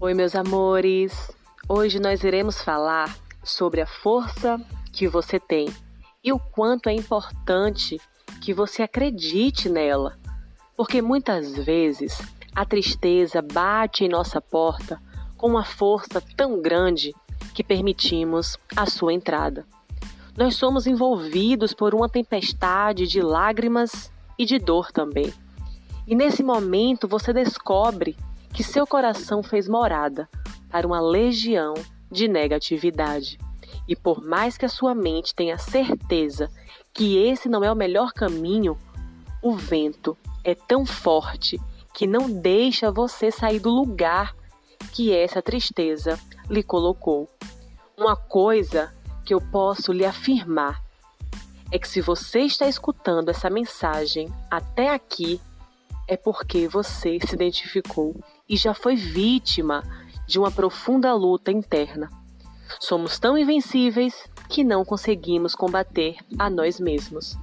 Oi, meus amores! Hoje nós iremos falar sobre a força que você tem e o quanto é importante que você acredite nela, porque muitas vezes a tristeza bate em nossa porta com uma força tão grande que permitimos a sua entrada. Nós somos envolvidos por uma tempestade de lágrimas e de dor também. E nesse momento você descobre que seu coração fez morada para uma legião de negatividade. E por mais que a sua mente tenha certeza que esse não é o melhor caminho, o vento é tão forte que não deixa você sair do lugar que essa tristeza lhe colocou. Uma coisa que eu posso lhe afirmar é que se você está escutando essa mensagem até aqui, é porque você se identificou e já foi vítima de uma profunda luta interna. Somos tão invencíveis que não conseguimos combater a nós mesmos.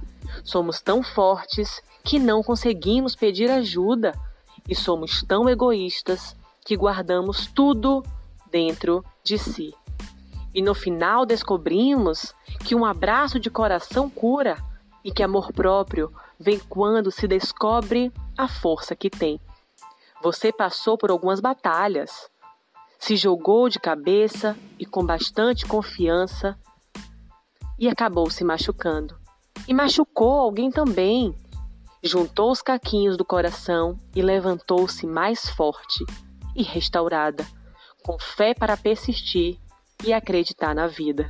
Somos tão fortes que não conseguimos pedir ajuda. E somos tão egoístas que guardamos tudo dentro de si. E no final descobrimos que um abraço de coração cura e que amor próprio vem quando se descobre a força que tem. Você passou por algumas batalhas, se jogou de cabeça e com bastante confiança e acabou se machucando. E machucou alguém também. Juntou os caquinhos do coração e levantou-se mais forte e restaurada, com fé para persistir e acreditar na vida.